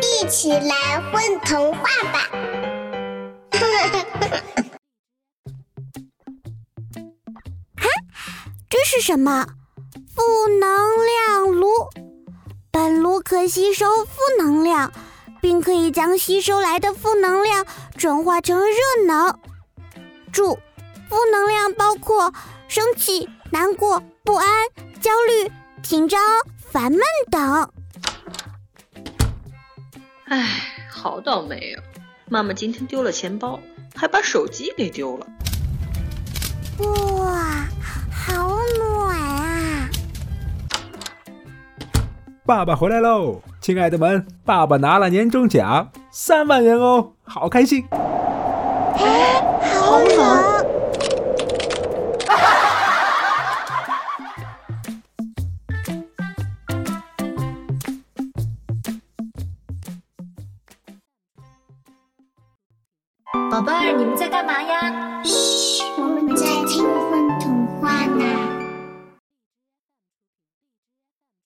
一起来混童话吧！哈，这是什么？负能量炉。本炉可吸收负能量，并可以将吸收来的负能量转化成热能。注：负能量包括生气、难过、不安、焦虑、紧张、烦闷等。唉，好倒霉啊！妈妈今天丢了钱包，还把手机给丢了。哇，好暖啊！爸爸回来喽，亲爱的们，爸爸拿了年终奖，三万元哦，好开心！哎，宝贝儿，你们在干嘛呀？